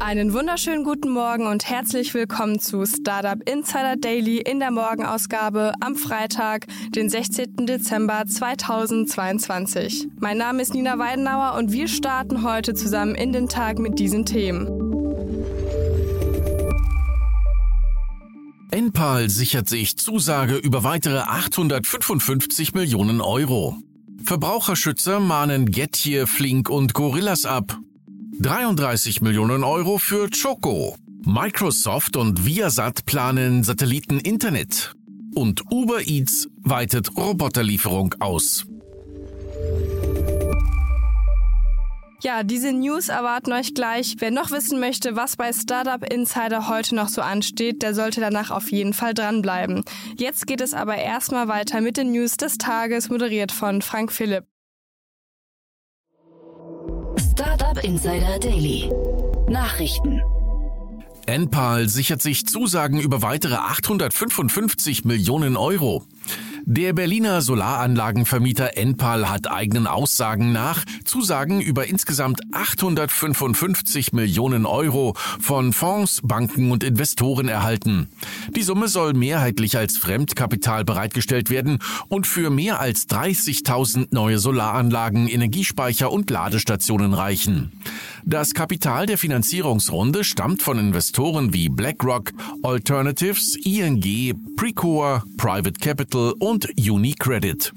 Einen wunderschönen guten Morgen und herzlich willkommen zu Startup Insider Daily in der Morgenausgabe am Freitag, den 16. Dezember 2022. Mein Name ist Nina Weidenauer und wir starten heute zusammen in den Tag mit diesen Themen. Enpal sichert sich Zusage über weitere 855 Millionen Euro. Verbraucherschützer mahnen Gettier, Flink und Gorillas ab. 33 Millionen Euro für Choco. Microsoft und Viasat planen Satelliteninternet. Und Uber Eats weitet Roboterlieferung aus. Ja, diese News erwarten euch gleich. Wer noch wissen möchte, was bei Startup Insider heute noch so ansteht, der sollte danach auf jeden Fall dranbleiben. Jetzt geht es aber erstmal weiter mit den News des Tages, moderiert von Frank Philipp. Startup Insider Daily. Nachrichten. Enpal sichert sich Zusagen über weitere 855 Millionen Euro. Der Berliner Solaranlagenvermieter Enpal hat eigenen Aussagen nach Zusagen über insgesamt 855 Millionen Euro von Fonds, Banken und Investoren erhalten. Die Summe soll mehrheitlich als Fremdkapital bereitgestellt werden und für mehr als 30.000 neue Solaranlagen, Energiespeicher und Ladestationen reichen. Das Kapital der Finanzierungsrunde stammt von Investoren wie BlackRock, Alternatives, ING, Precore, Private Capital und UniCredit.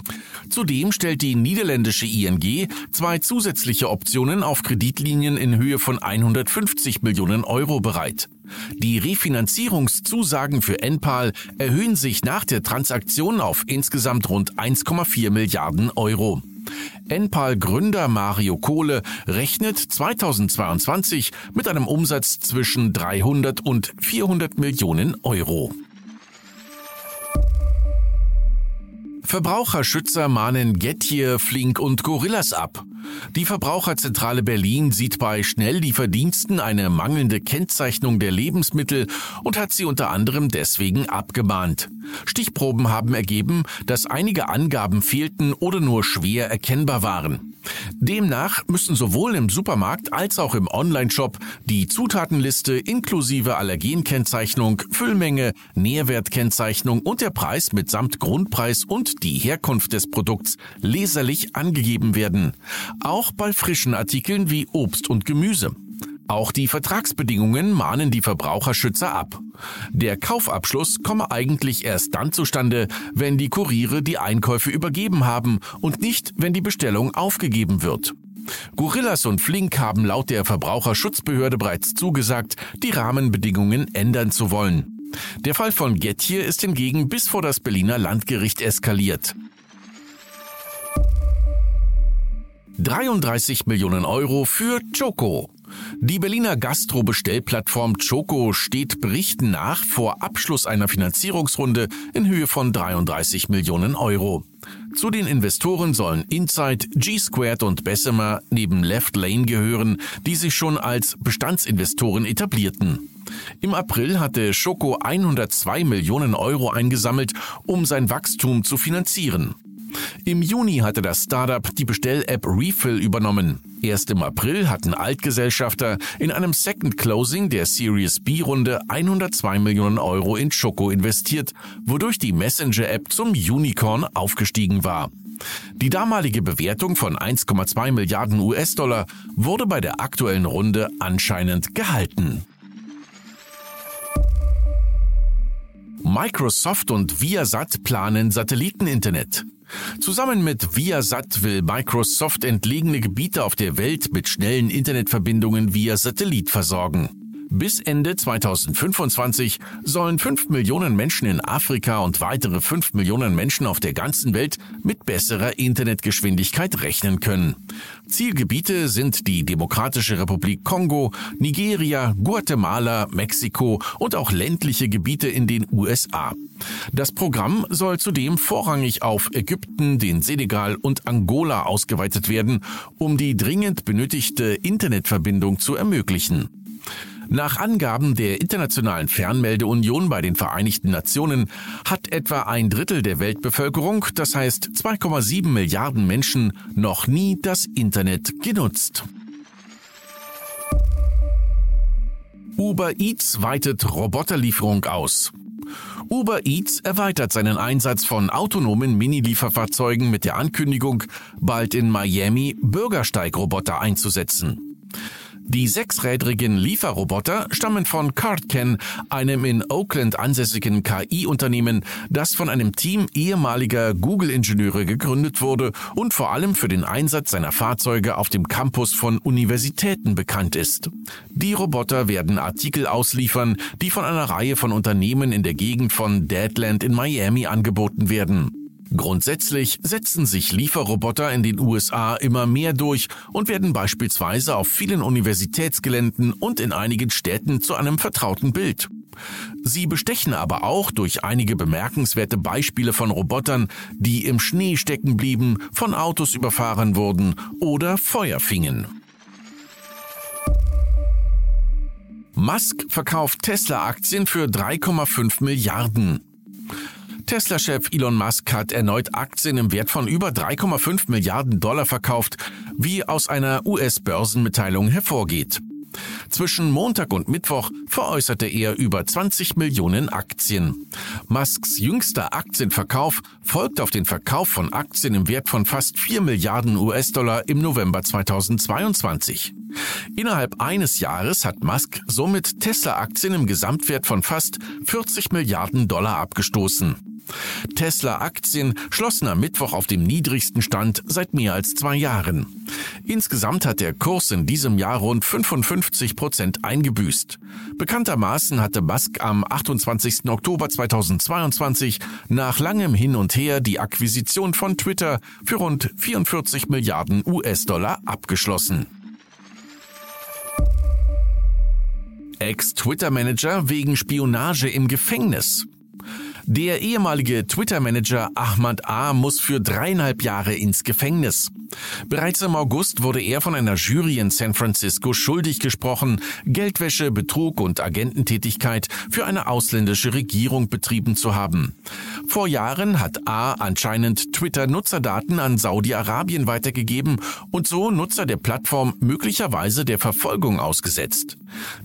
Zudem stellt die niederländische ING zwei zusätzliche Optionen auf Kreditlinien in Höhe von 150 Millionen Euro bereit. Die Refinanzierungszusagen für Enpal erhöhen sich nach der Transaktion auf insgesamt rund 1,4 Milliarden Euro. Enpal-Gründer Mario Kohle rechnet 2022 mit einem Umsatz zwischen 300 und 400 Millionen Euro. Verbraucherschützer mahnen Gettier, Flink und Gorillas ab. Die Verbraucherzentrale Berlin sieht bei Schnelllieferdiensten eine mangelnde Kennzeichnung der Lebensmittel und hat sie unter anderem deswegen abgemahnt. Stichproben haben ergeben, dass einige Angaben fehlten oder nur schwer erkennbar waren. Demnach müssen sowohl im Supermarkt als auch im Onlineshop die Zutatenliste inklusive Allergenkennzeichnung, Füllmenge, Nährwertkennzeichnung und der Preis mitsamt Grundpreis und die Herkunft des Produkts leserlich angegeben werden. Auch bei frischen Artikeln wie Obst und Gemüse. Auch die Vertragsbedingungen mahnen die Verbraucherschützer ab. Der Kaufabschluss komme eigentlich erst dann zustande, wenn die Kuriere die Einkäufe übergeben haben und nicht, wenn die Bestellung aufgegeben wird. Gorillas und Flink haben laut der Verbraucherschutzbehörde bereits zugesagt, die Rahmenbedingungen ändern zu wollen. Der Fall von Gettier ist hingegen bis vor das Berliner Landgericht eskaliert. 33 Millionen Euro für Choco. Die Berliner Gastro-Bestellplattform Choco steht Berichten nach vor Abschluss einer Finanzierungsrunde in Höhe von 33 Millionen Euro. Zu den Investoren sollen Insight, G-Squared und Bessemer neben Left Lane gehören, die sich schon als Bestandsinvestoren etablierten. Im April hatte Choco 102 Millionen Euro eingesammelt, um sein Wachstum zu finanzieren. Im Juni hatte das Startup die Bestell-App Refill übernommen. Erst im April hatten Altgesellschafter in einem Second Closing der Series B-Runde 102 Millionen Euro in Choco investiert, wodurch die Messenger-App zum Unicorn aufgestiegen war. Die damalige Bewertung von 1,2 Milliarden US-Dollar wurde bei der aktuellen Runde anscheinend gehalten. Microsoft und Viasat planen Satelliteninternet. Zusammen mit Viasat will Microsoft entlegene Gebiete auf der Welt mit schnellen Internetverbindungen via Satellit versorgen. Bis Ende 2025 sollen 5 Millionen Menschen in Afrika und weitere 5 Millionen Menschen auf der ganzen Welt mit besserer Internetgeschwindigkeit rechnen können. Zielgebiete sind die Demokratische Republik Kongo, Nigeria, Guatemala, Mexiko und auch ländliche Gebiete in den USA. Das Programm soll zudem vorrangig auf Ägypten, den Senegal und Angola ausgeweitet werden, um die dringend benötigte Internetverbindung zu ermöglichen. Nach Angaben der Internationalen Fernmeldeunion bei den Vereinigten Nationen hat etwa ein Drittel der Weltbevölkerung, das heißt 2,7 Milliarden Menschen, noch nie das Internet genutzt. Uber Eats weitet Roboterlieferung aus. Uber Eats erweitert seinen Einsatz von autonomen Mini-Lieferfahrzeugen mit der Ankündigung, bald in Miami Bürgersteigroboter einzusetzen. Die sechsrädrigen Lieferroboter stammen von CardCan, einem in Oakland ansässigen KI-Unternehmen, das von einem Team ehemaliger Google-Ingenieure gegründet wurde und vor allem für den Einsatz seiner Fahrzeuge auf dem Campus von Universitäten bekannt ist. Die Roboter werden Artikel ausliefern, die von einer Reihe von Unternehmen in der Gegend von Deadland in Miami angeboten werden. Grundsätzlich setzen sich Lieferroboter in den USA immer mehr durch und werden beispielsweise auf vielen Universitätsgeländen und in einigen Städten zu einem vertrauten Bild. Sie bestechen aber auch durch einige bemerkenswerte Beispiele von Robotern, die im Schnee stecken blieben, von Autos überfahren wurden oder Feuer fingen. Musk verkauft Tesla-Aktien für 3,5 Milliarden. Tesla-Chef Elon Musk hat erneut Aktien im Wert von über 3,5 Milliarden Dollar verkauft, wie aus einer US-Börsenmitteilung hervorgeht. Zwischen Montag und Mittwoch veräußerte er über 20 Millionen Aktien. Musks jüngster Aktienverkauf folgt auf den Verkauf von Aktien im Wert von fast 4 Milliarden US-Dollar im November 2022. Innerhalb eines Jahres hat Musk somit Tesla-Aktien im Gesamtwert von fast 40 Milliarden Dollar abgestoßen. Tesla-Aktien schlossen am Mittwoch auf dem niedrigsten Stand seit mehr als zwei Jahren. Insgesamt hat der Kurs in diesem Jahr rund 55 Prozent eingebüßt. Bekanntermaßen hatte Musk am 28. Oktober 2022 nach langem Hin und Her die Akquisition von Twitter für rund 44 Milliarden US-Dollar abgeschlossen. Ex-Twitter-Manager wegen Spionage im Gefängnis. Der ehemalige Twitter-Manager Ahmad A. muss für dreieinhalb Jahre ins Gefängnis. Bereits im August wurde er von einer Jury in San Francisco schuldig gesprochen, Geldwäsche, Betrug und Agententätigkeit für eine ausländische Regierung betrieben zu haben. Vor Jahren hat A anscheinend Twitter-Nutzerdaten an Saudi-Arabien weitergegeben und so Nutzer der Plattform möglicherweise der Verfolgung ausgesetzt.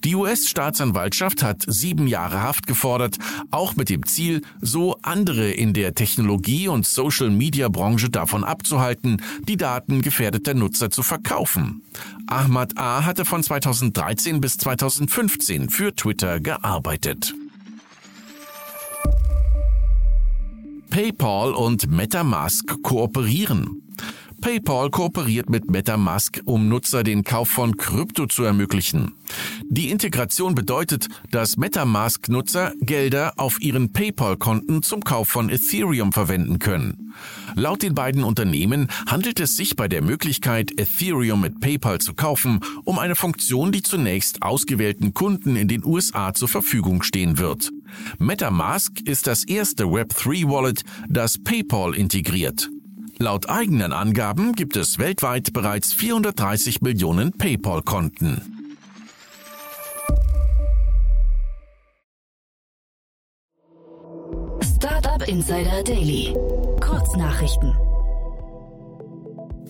Die US-Staatsanwaltschaft hat sieben Jahre Haft gefordert, auch mit dem Ziel, so andere in der Technologie- und Social-Media-Branche davon abzuhalten, die Daten gefährdeter Nutzer zu verkaufen. Ahmad A. hatte von 2013 bis 2015 für Twitter gearbeitet. PayPal und MetaMask kooperieren. PayPal kooperiert mit MetaMask, um Nutzer den Kauf von Krypto zu ermöglichen. Die Integration bedeutet, dass MetaMask-Nutzer Gelder auf ihren PayPal-Konten zum Kauf von Ethereum verwenden können. Laut den beiden Unternehmen handelt es sich bei der Möglichkeit, Ethereum mit PayPal zu kaufen, um eine Funktion, die zunächst ausgewählten Kunden in den USA zur Verfügung stehen wird. MetaMask ist das erste Web3-Wallet, das PayPal integriert. Laut eigenen Angaben gibt es weltweit bereits 430 Millionen PayPal-Konten. Startup Insider Daily. Kurznachrichten.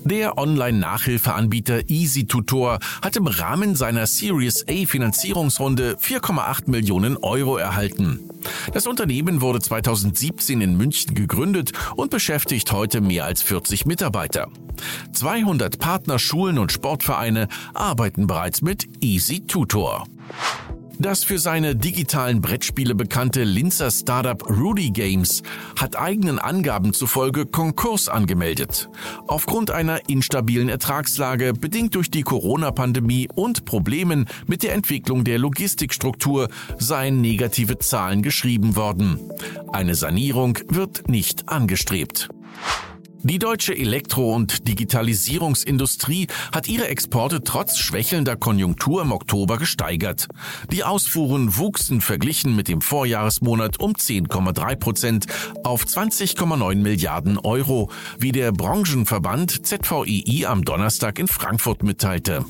Der Online-Nachhilfeanbieter EasyTutor hat im Rahmen seiner Series A Finanzierungsrunde 4,8 Millionen Euro erhalten. Das Unternehmen wurde 2017 in München gegründet und beschäftigt heute mehr als 40 Mitarbeiter. 200 Partnerschulen und Sportvereine arbeiten bereits mit EasyTutor. Das für seine digitalen Brettspiele bekannte Linzer Startup Rudy Games hat eigenen Angaben zufolge Konkurs angemeldet. Aufgrund einer instabilen Ertragslage, bedingt durch die Corona-Pandemie und Problemen mit der Entwicklung der Logistikstruktur, seien negative Zahlen geschrieben worden. Eine Sanierung wird nicht angestrebt. Die deutsche Elektro- und Digitalisierungsindustrie hat ihre Exporte trotz schwächelnder Konjunktur im Oktober gesteigert. Die Ausfuhren wuchsen verglichen mit dem Vorjahresmonat um 10,3 Prozent auf 20,9 Milliarden Euro, wie der Branchenverband ZVII am Donnerstag in Frankfurt mitteilte.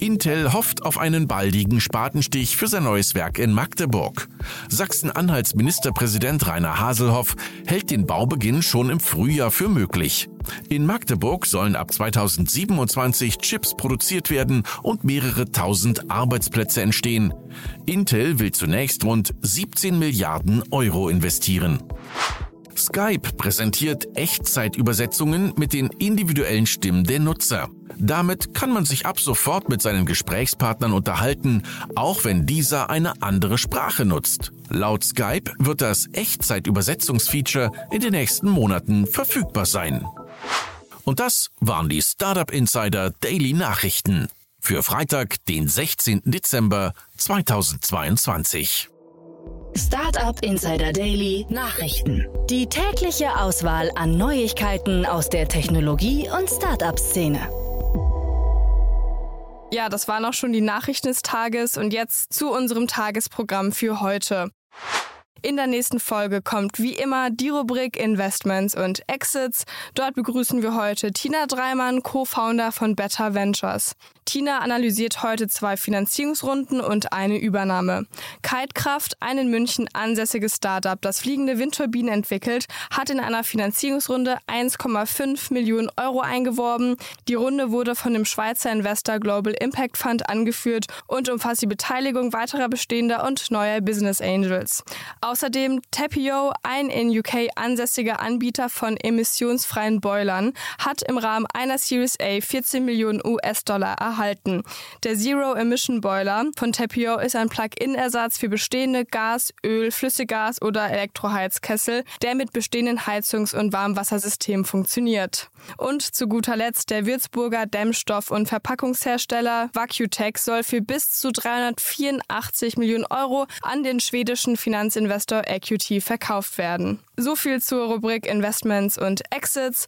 Intel hofft auf einen baldigen Spatenstich für sein neues Werk in Magdeburg. Sachsen-Anhalts Ministerpräsident Rainer Haselhoff hält den Baubeginn schon im Frühjahr für möglich. In Magdeburg sollen ab 2027 Chips produziert werden und mehrere tausend Arbeitsplätze entstehen. Intel will zunächst rund 17 Milliarden Euro investieren. Skype präsentiert Echtzeitübersetzungen mit den individuellen Stimmen der Nutzer. Damit kann man sich ab sofort mit seinen Gesprächspartnern unterhalten, auch wenn dieser eine andere Sprache nutzt. Laut Skype wird das Echtzeitübersetzungsfeature in den nächsten Monaten verfügbar sein. Und das waren die Startup Insider Daily Nachrichten für Freitag, den 16. Dezember 2022. Startup Insider Daily Nachrichten. Die tägliche Auswahl an Neuigkeiten aus der Technologie- und Startup-Szene. Ja, das waren auch schon die Nachrichten des Tages und jetzt zu unserem Tagesprogramm für heute. In der nächsten Folge kommt wie immer die Rubrik Investments und Exits. Dort begrüßen wir heute Tina Dreimann, Co-Founder von Better Ventures. Tina analysiert heute zwei Finanzierungsrunden und eine Übernahme. Kitekraft, ein in München ansässiges Startup, das fliegende Windturbinen entwickelt, hat in einer Finanzierungsrunde 1,5 Millionen Euro eingeworben. Die Runde wurde von dem Schweizer Investor Global Impact Fund angeführt und umfasst die Beteiligung weiterer bestehender und neuer Business Angels. Außerdem Tapio, ein in UK ansässiger Anbieter von emissionsfreien Boilern, hat im Rahmen einer Series A 14 Millionen US-Dollar erhalten erhalten. Der Zero Emission Boiler von Tapio ist ein Plug-in-Ersatz für bestehende Gas-, Öl-, Flüssiggas- oder Elektroheizkessel, der mit bestehenden Heizungs- und Warmwassersystemen funktioniert. Und zu guter Letzt der Würzburger Dämmstoff- und Verpackungshersteller Vacutech soll für bis zu 384 Millionen Euro an den schwedischen Finanzinvestor Equity verkauft werden. So viel zur Rubrik Investments und Exits.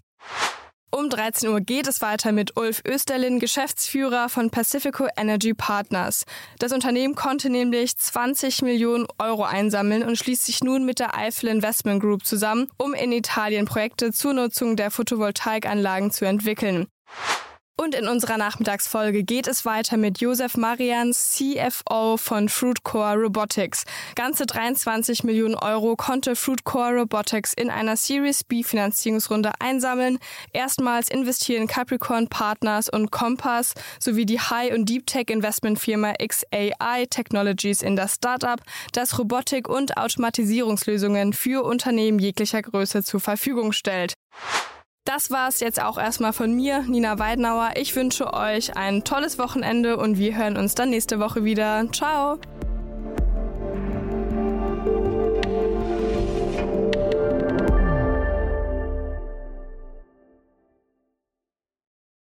Um 13 Uhr geht es weiter mit Ulf Österlin, Geschäftsführer von Pacifico Energy Partners. Das Unternehmen konnte nämlich 20 Millionen Euro einsammeln und schließt sich nun mit der Eifel Investment Group zusammen, um in Italien Projekte zur Nutzung der Photovoltaikanlagen zu entwickeln. Und in unserer Nachmittagsfolge geht es weiter mit Josef Marians, CFO von Fruitcore Robotics. Ganze 23 Millionen Euro konnte Fruitcore Robotics in einer Series B Finanzierungsrunde einsammeln. Erstmals investieren Capricorn Partners und Compass sowie die High- und Deep Tech Investmentfirma XAI Technologies in das Startup, das Robotik- und Automatisierungslösungen für Unternehmen jeglicher Größe zur Verfügung stellt. Das war es jetzt auch erstmal von mir, Nina Weidenauer. Ich wünsche euch ein tolles Wochenende und wir hören uns dann nächste Woche wieder. Ciao!